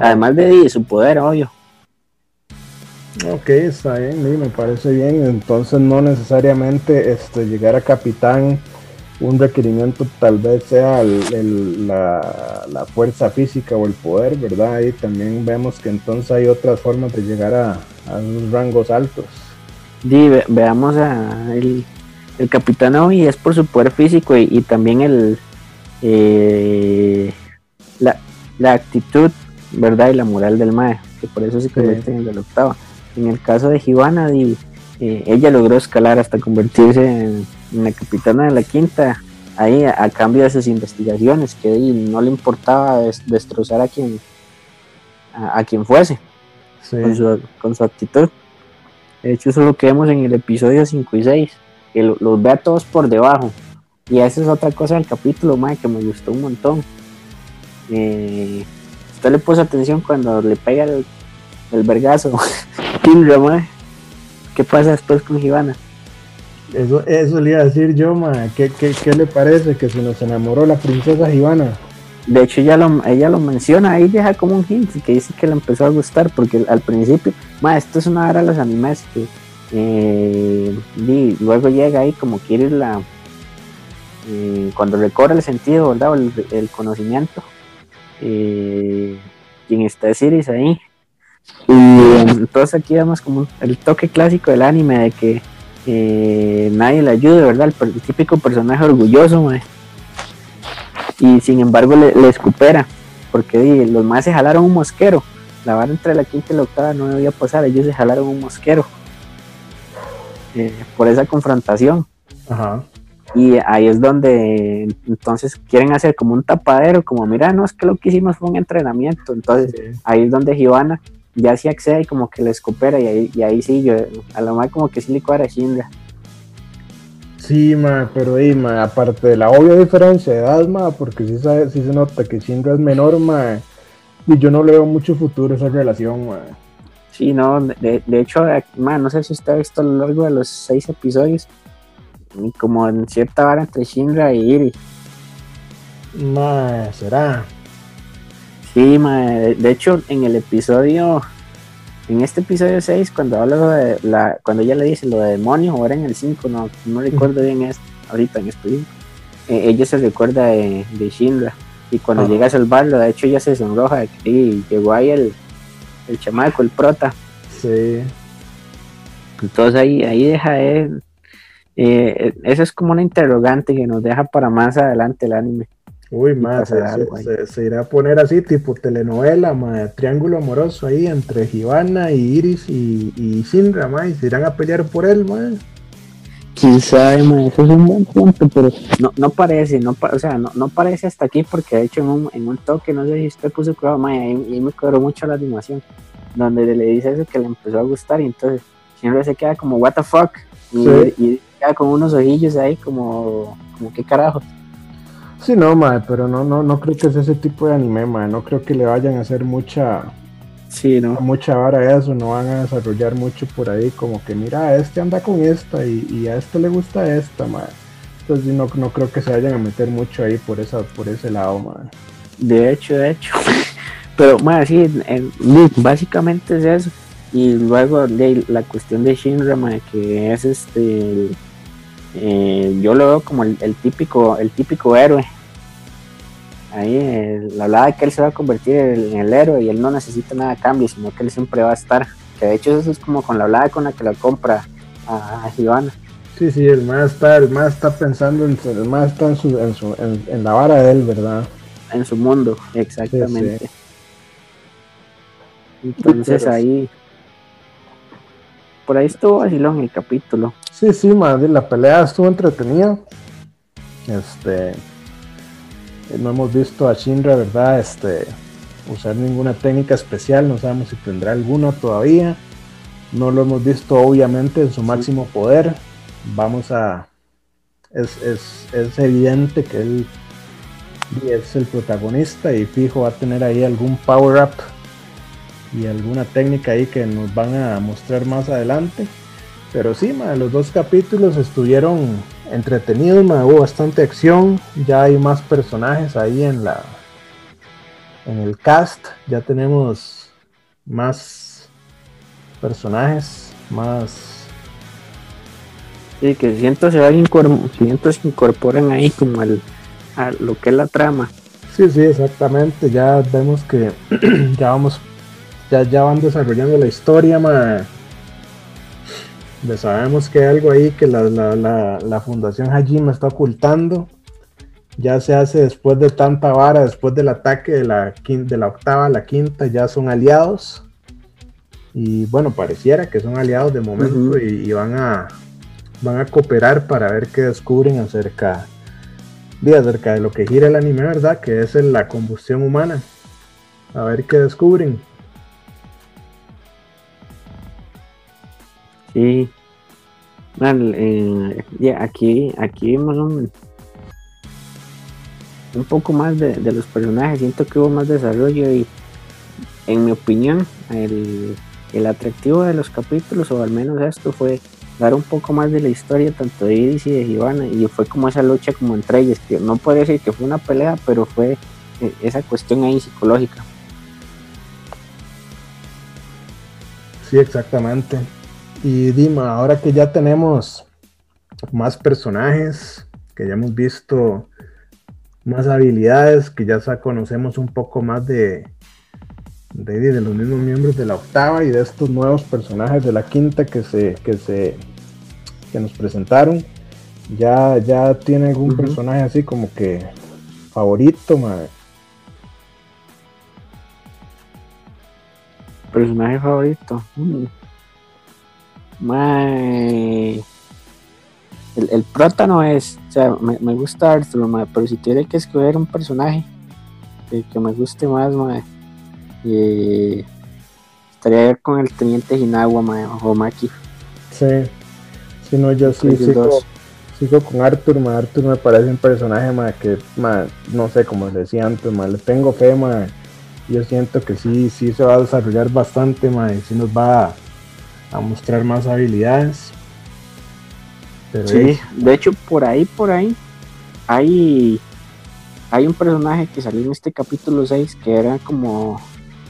S2: Además de su poder, obvio.
S1: Ok, está bien, me parece bien. Entonces no necesariamente este, llegar a capitán, un requerimiento tal vez sea la, fuerza física o el poder, ¿verdad? Y también vemos que entonces hay otras formas de llegar a, a unos rangos altos.
S2: Sí, veamos a el, el capitán hoy es por su poder físico y, también el eh, la, la, actitud, ¿verdad? Y la moral del mae, que por eso se convierte en el octavo. En el caso de Gibana, eh, ella logró escalar hasta convertirse en, la capitana de la quinta, ahí a, cambio de sus investigaciones, que no le importaba destrozar a quien, a, quien fuese, con, su, actitud. De hecho, eso es lo que vemos en el episodio 5 y 6, que los ve a todos por debajo. Y esa es otra cosa del capítulo, mae, que me gustó un montón. Eh, usted le puso atención cuando le pega el, el vergazo Shinra, ¿Qué pasa después con Hibana?
S1: Eso, eso le iba a decir yo, ma. ¿Qué, qué, le parece que se nos enamoró la princesa Hibana?
S2: De hecho, ella lo, ella lo menciona ahí, deja como un hint que dice que le empezó a gustar, porque al principio, ma, esto es una hora de los animes que eh, y luego llega ahí como quiere la. Eh, cuando recorre el sentido, ¿verdad? El, conocimiento. Eh, quien está Siris ahí. Y entonces aquí vemos como el toque clásico del anime de que nadie le ayude, ¿verdad? El, típico personaje orgulloso, y sin embargo le, le escupera, porque los más se jalaron un mosquero. La vara entre la quinta y la octava no debía pasar, ellos se jalaron un mosquero eh, por esa confrontación. Y ahí es donde entonces quieren hacer como un tapadero, como mira, no es que lo que hicimos fue un entrenamiento. Entonces ahí es donde Giovanna ya se accede y como que le escupera y ahí, y ahí sí, yo, a lo más como que sí le cuadra Shinra.
S1: Sí, ma, pero ahí, ma, aparte de la obvia diferencia de edad, ma, porque sí, sabe, sí se nota que Shinra es menor, ma, y yo no le veo mucho futuro esa relación, ma.
S2: Sí, no, de, de hecho, eh, ma, no sé si usted ha visto a lo largo de los seis episodios, como en cierta vara entre Shinra y Iri.
S1: Ma, será.
S2: Sí, ma, de hecho, en el episodio en este episodio 6, cuando habla de la, cuando ella le dice lo de demonio, o era en el 5, no, no recuerdo bien es, ahorita en este eh, ella se recuerda de, de Shinra. Y cuando llega a salvarlo, de hecho ella se sonroja y llegó ahí el, el chamaco, el prota.
S1: Sí.
S2: Entonces ahí, ahí deja él. Eh, eso es como una interrogante que nos deja para más adelante el anime.
S1: Uy, más, se, irá a poner así, tipo telenovela, ma, triángulo amoroso ahí entre Givana y Iris y, y Shinra, ma, y se irán a pelear por él, ma.
S2: Quién sabe, ma, eso es un buen punto, pero no, no parece, no, o sea, no, no parece hasta aquí, porque de hecho en un, en un toque, no sé si usted puso cuidado, ma, ahí, me cuadró mucho la animación, donde le dice eso que le empezó a gustar, y entonces Shinra se queda como, what the fuck, y, y queda con unos ojillos ahí como, como qué carajo.
S1: Sí, no, mae, pero no, no, no creo que es ese tipo de anime, mae. No creo que le vayan a hacer mucha.
S2: Sí, no.
S1: Mucha vara a eso, no van a desarrollar mucho por ahí, como que mira, este anda con esta y, a este le gusta esta, mae. Entonces no, no creo que se vayan a meter mucho ahí por esa, por ese lado, mae.
S2: De hecho, de hecho. Pero, mae, sí, básicamente es eso. Y luego la cuestión de Shinra, mae, que es este eh, yo lo veo como el, típico el típico héroe. Ahí la hablaba de que él se va a convertir en el héroe y él no necesita nada a cambio sino que él siempre va a estar. Que de hecho eso es como con la hablada con la que la compra a, a
S1: sí sí el más está el más está pensando en el más está en, su, en, su, en, la vara de él verdad
S2: en su mundo exactamente. entonces ahí por ahí estuvo vacilón el capítulo.
S1: Sí, sí, madre, la pelea estuvo entretenida. Este. No hemos visto a Shinra, ¿verdad? Este. Usar ninguna técnica especial, no sabemos si tendrá alguna todavía. No lo hemos visto, obviamente, en su máximo poder. Vamos a. Es, es, es evidente que él es el protagonista y fijo va a tener ahí algún power up y alguna técnica ahí que nos van a mostrar más adelante. Pero sí, los dos capítulos estuvieron entretenidos, hubo bastante acción, ya hay más personajes ahí en la en el cast, ya tenemos más personajes, más
S2: Sí, que siento se van siento se incorporan ahí como al, a lo que es la trama.
S1: Sí, sí, exactamente. Ya vemos que ya vamos ya, van desarrollando la historia, ma. Sabemos que hay algo ahí que la, la, la, Fundación Hajima está ocultando. Ya se hace después de tanta vara, después del ataque de la, de la octava a la quinta, ya son aliados. Y bueno, pareciera que son aliados de momento y, van, a, van a cooperar para ver qué descubren acerca de, acerca de lo que gira el anime, ¿verdad? Que es la combustión humana. A ver qué descubren.
S2: Sí. Eh, aquí, aquí vimos un, poco más de, los personajes. Siento que hubo más desarrollo y, en mi opinión, el, el atractivo de los capítulos, o al menos esto, fue dar un poco más de la historia tanto de Iris y de Ivana, y fue como esa lucha como entre ellos, que no puede decir que fue una pelea, pero fue eh, esa cuestión ahí psicológica.
S1: Sí, exactamente. Y Dima, ahora que ya tenemos más personajes, que ya hemos visto más habilidades, que ya conocemos un poco más de, de, los mismos miembros de la octava y de estos nuevos personajes de la quinta que se que se que nos presentaron ya ya tiene algún personaje así como que favorito madre
S2: personaje favorito. Mm. El, el prota no es o sea me, gusta Arthur pero si tuviera que escoger un personaje que, me guste más madre y estaría con el teniente Hinagua o Maki.
S1: Sí, si no, yo sí sigo, con Arthur. Arthur me parece un personaje que, no sé, como decía antes, le tengo fe. Yo siento que sí, sí se va a desarrollar bastante, y sí nos va a, mostrar más habilidades.
S2: sí, de hecho, por ahí, por ahí, hay, hay un personaje que salió en este capítulo 6 que era como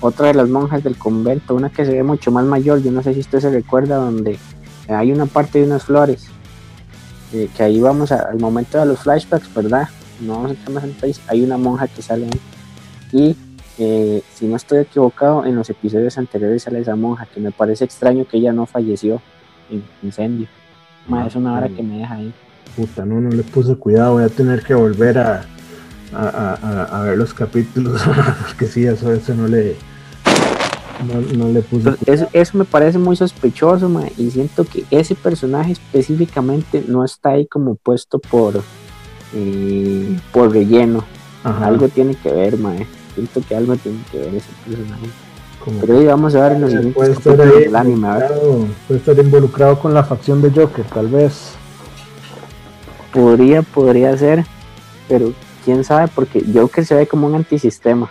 S2: otra de las monjas del convento, una que se ve mucho más mayor, yo no sé si usted se recuerda, donde hay una parte de unas flores, eh, que ahí vamos al momento de los flashbacks, ¿verdad? No vamos a entrar más en país, hay una monja que sale ahí. Y eh, si no estoy equivocado, en los episodios anteriores sale esa monja, que me parece extraño que ella no falleció en incendio. es una hora que me deja ahí.
S1: Puta, no, no le puse cuidado, voy a tener que volver a, a, ver los capítulos, porque sí, eso, eso no le, no, le puse.
S2: Eso, me parece muy sospechoso, y siento que ese personaje específicamente no está ahí como puesto por, eh, por relleno. Algo tiene que ver, ma. Siento que algo tiene que ver ese personaje. Pero ahí vamos a ver en los siguientes
S1: del anime. Puede estar involucrado con la facción de Joker, tal vez.
S2: Podría, podría ser, pero quién sabe, porque Joker se ve como un antisistema.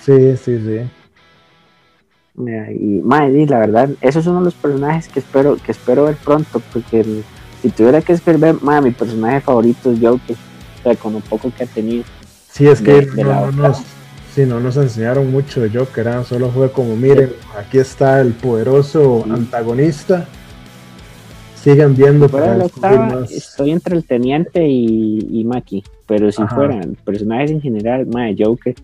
S1: Sí, sí, sí.
S2: Y, madre, la verdad, eso es uno de los personajes que espero, que espero ver pronto, porque si tuviera que escribir, madre, mi personaje favorito es Joker, o sea, con un poco que ha tenido.
S1: Sí, es que no, sí, no nos enseñaron mucho de Joker, ¿ah? solo fue como, miren, aquí está el poderoso antagonista. Sigan viendo
S2: para Estoy entre el teniente y, y Maki, pero si fueran personajes en general, madre, Joker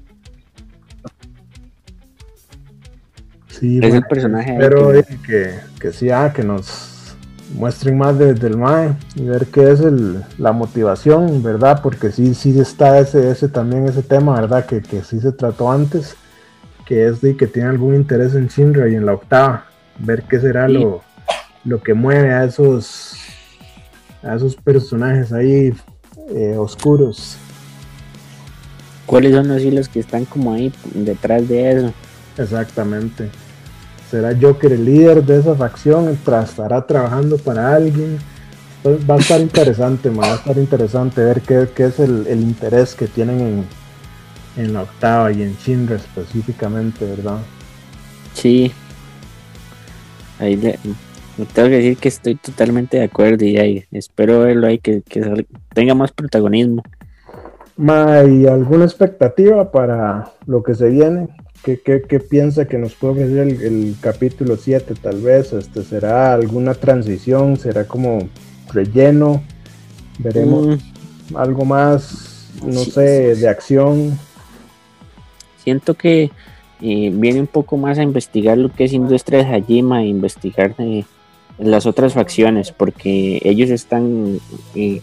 S1: es el personaje. Pero que, que sí, ah, que nos muestren más desde el MAE y ver qué es el, la motivación, ¿verdad? Porque sí, sí está ese, ese también ese tema, ¿verdad? Que, que sí se trató antes, que es de que tiene algún interés en Shinra y en la octava, ver qué será lo, lo que mueve a esos a esos personajes ahí eh, oscuros.
S2: ¿Cuáles son los hilos que están como ahí detrás de eso?
S1: Exactamente será Joker el líder de esa facción, estará trabajando para alguien. va a estar interesante, va a estar interesante ver qué, es el, interés que tienen en, la octava y en Shinra específicamente, ¿verdad?
S2: Sí. Ahí le, tengo que decir que estoy totalmente de acuerdo y ahí, espero verlo ahí, que, que tenga más protagonismo.
S1: ¿Hay alguna expectativa para lo que se viene? ¿Qué, piensa que nos puede ofrecer el, capítulo 7? Tal vez este, será alguna transición, será como relleno, veremos mm. algo más, no sé, de acción.
S2: Siento que eh, viene un poco más a investigar lo que es Industria de Hajima, a investigar eh, las otras facciones, porque ellos están eh,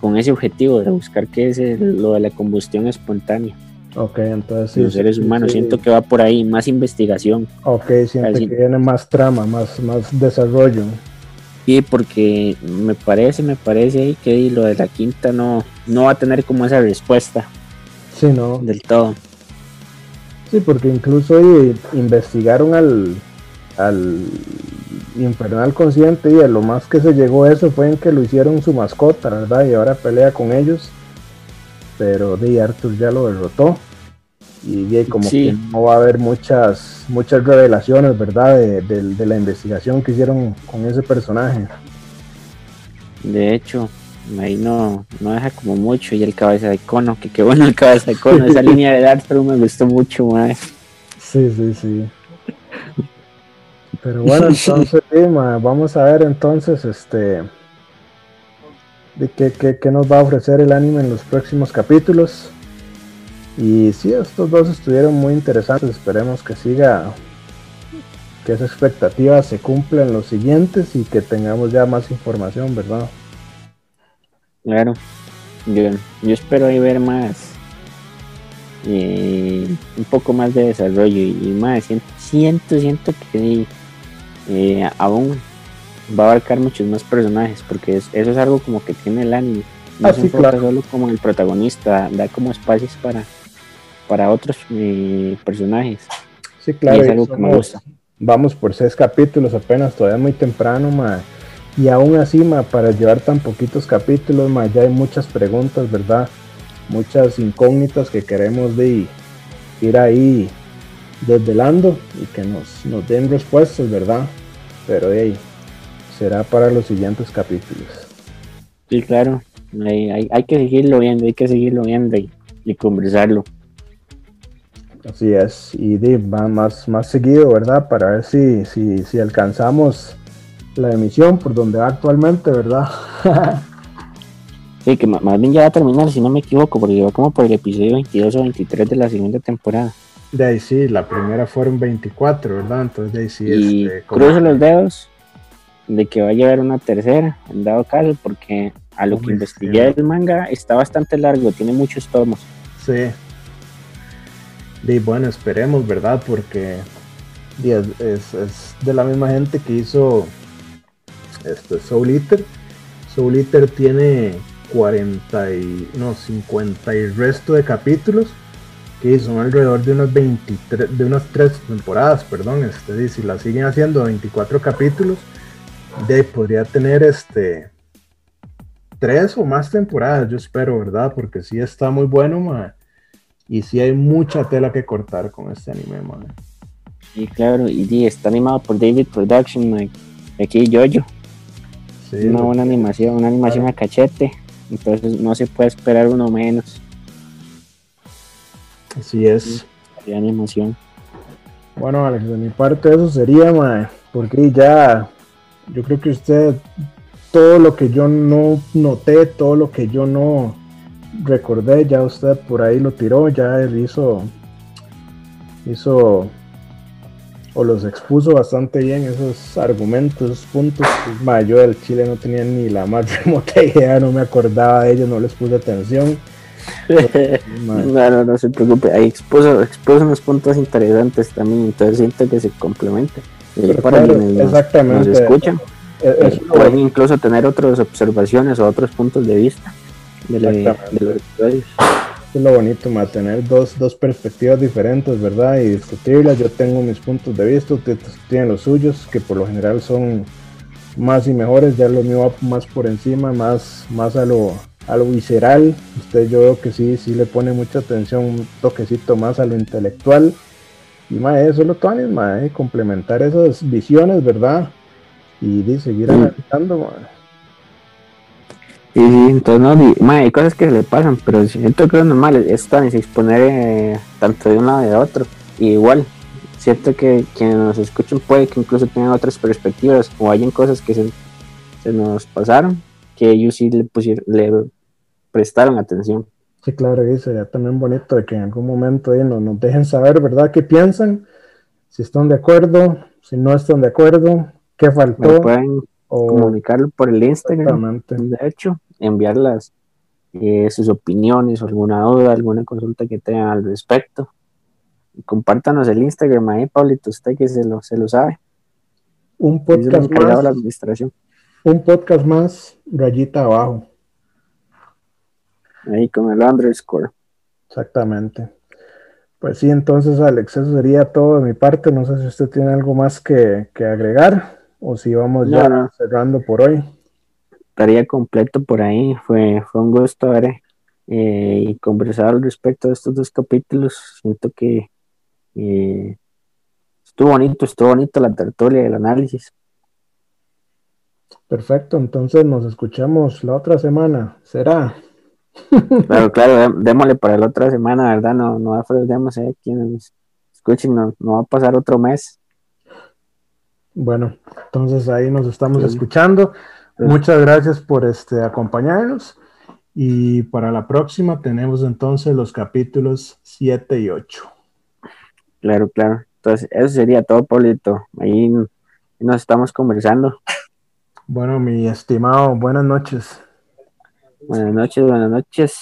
S2: con ese objetivo de buscar qué es lo de la combustión espontánea.
S1: Ok, entonces
S2: Los seres humanos, siento que va por ahí, más investigación.
S1: Ok, siento que viene más trama, más, más desarrollo.
S2: Sí, porque me parece, me parece que lo de la quinta no, no va a tener como esa respuesta.
S1: Sí, no.
S2: Del todo.
S1: Sí, porque incluso investigaron al, al infernal consciente y a lo más que se llegó a eso fue en que lo hicieron su mascota, ¿verdad? Y ahora pelea con ellos pero de Arthur ya lo derrotó y, como que no va a haber muchas, muchas revelaciones, ¿verdad? De, la investigación que hicieron con ese personaje.
S2: De hecho, ahí no, no deja como mucho y el cabeza de cono, que qué bueno el cabeza de cono, esa línea de Darkstrom me gustó mucho más.
S1: Sí, sí, sí. Pero bueno, entonces, vamos a ver entonces este de qué, qué, qué, nos va a ofrecer el anime en los próximos capítulos. Y sí, estos dos estuvieron muy interesantes. Esperemos que siga, que esa expectativa se cumpla en los siguientes y que tengamos ya más información, ¿verdad?
S2: Claro, yo, yo espero ahí ver más, y un poco más de desarrollo y, más. Siento, siento, que eh, aún va a abarcar muchos más personajes porque eso es algo como que tiene el anime. No ah, se enfoca solo como el protagonista, da como espacios para para otros eh, personajes.
S1: Sí, claro. es algo que me gusta. Vamos por seis capítulos apenas, todavía muy temprano, ma. Y aún así, ma, para llevar tan poquitos capítulos, ma, ya hay muchas preguntas, ¿verdad? Muchas incógnitas que queremos de ir ahí desvelando y que nos, nos den respuestas, ¿verdad? Pero ahí será para los siguientes capítulos.
S2: Sí, claro. Hay, hay, que seguirlo viendo, hay que seguirlo viendo y conversarlo.
S1: Así es, y va más, más seguido, ¿verdad? Para ver si, si, si alcanzamos la emisión por donde va actualmente, ¿verdad?
S2: sí, que más bien ya va a terminar, si no me equivoco, porque va como por el episodio 22 o 23 de la segunda temporada.
S1: De ahí sí, la primera fueron 24, ¿verdad? Entonces de ahí sí.
S2: Y este, cruzo los dedos de que vaya a haber una tercera, en dado caso, porque a lo que investigué el manga está bastante largo, tiene muchos tomos.
S1: Sí, y bueno, esperemos, ¿verdad? Porque es, de la misma gente que hizo este, Soul Eater. Soul Eater tiene 40 y, no, 50 y resto de capítulos que son alrededor de unas 23, de unas 3 temporadas, perdón, este, y si la siguen haciendo 24 capítulos, de podría tener este 3 o más temporadas, yo espero, ¿verdad? Porque sí está muy bueno, man. Y sí hay mucha tela que cortar con este anime, man.
S2: Sí, claro, y está animado por David Production, man. Aquí Yoyo. Sí, una buena animación, una animación a cachete. Entonces no se puede esperar uno menos.
S1: Así es.
S2: Sí, animación.
S1: Bueno, Alex, de mi parte eso sería, man, porque ya yo creo que usted todo lo que yo no noté, todo lo que yo no recordé, ya usted por ahí lo tiró, ya él hizo, hizo o los expuso bastante bien esos argumentos, puntos. Pues, yo del Chile no tenía ni la más remota idea, no me acordaba de ellos, no les puse atención.
S2: no, no, se preocupe, ahí expuso, expuso unos puntos interesantes también, entonces siento que se complementa. para exactamente. Nos escuchan, eh, pueden incluso tener otras observaciones o otros puntos de vista
S1: es lo bonito, más tener dos, dos perspectivas diferentes, ¿verdad? Y discutirlas. Yo tengo mis puntos de vista, ustedes tienen los suyos, que por lo general son más y mejores. Ya lo mío va más por encima, más, más a lo, a lo visceral. Usted yo veo que sí, sí le pone mucha atención, un toquecito más a lo intelectual. Y más eso lo tones, más eh, complementar esas visiones, ¿verdad? Y de seguir analizando,
S2: Sí, sí, entonces no, hay cosas que se le pasan, pero siento que lo normal es tan exponer eh, tanto de un lado y de otro. Y igual, siento que quienes nos escuchan puede que incluso tengan otras perspectivas o hayan cosas que se, nos pasaron que ellos sí le, pusieron, le prestaron atención.
S1: Sí, claro, y sería también bonito de que en algún momento eh, nos, nos dejen saber, ¿verdad?, qué piensan, si están de acuerdo, si no están de acuerdo, qué faltó.
S2: pueden comunicarlo por el Instagram, de hecho, enviarlas eh, sus opiniones, alguna duda, alguna consulta que tengan al respecto. Compártanos el Instagram ahí, Pablito, usted que se lo, se lo sabe.
S1: Un podcast más. La administración. Un podcast más, rayita abajo.
S2: Ahí con el underscore.
S1: Exactamente. Pues sí, entonces Alex, eso sería todo de mi parte. No sé si usted tiene algo más que, agregar o si vamos ya cerrando por hoy
S2: estaría completo por ahí. Fue, fue un gusto haber eh, y conversar al respecto de estos dos capítulos. Siento que eh, estuvo bonito, estuvo bonito la tertulia y el análisis.
S1: Perfecto, entonces nos escuchamos la otra semana. ¿Será?
S2: Claro, claro, démosle para la otra semana, ¿verdad? No, no afrontemos, eh, quienes escuchen, no, no va a pasar otro mes.
S1: Bueno, entonces ahí nos estamos escuchando. Muchas gracias por este acompañarnos. Y para la próxima tenemos entonces los capítulos 7 y 8.
S2: Claro, claro. Entonces, eso sería todo, Paulito. Ahí nos estamos conversando.
S1: Bueno, mi estimado, buenas noches.
S2: Buenas noches, buenas noches.